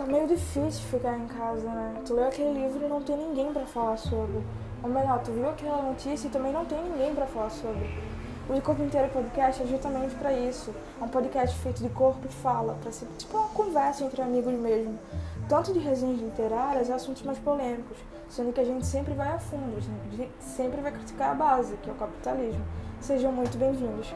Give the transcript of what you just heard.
tá meio difícil ficar em casa, né? Tu leu aquele livro e não tem ninguém para falar sobre. Ou melhor, tu viu aquela notícia e também não tem ninguém para falar sobre. O De Corpo Inteiro Podcast é justamente para isso. É um podcast feito de corpo e fala, para ser tipo uma conversa entre amigos mesmo. Tanto de resenhas literárias e assuntos mais polêmicos, sendo que a gente sempre vai a fundo, sempre vai criticar a base, que é o capitalismo. Sejam muito bem-vindos.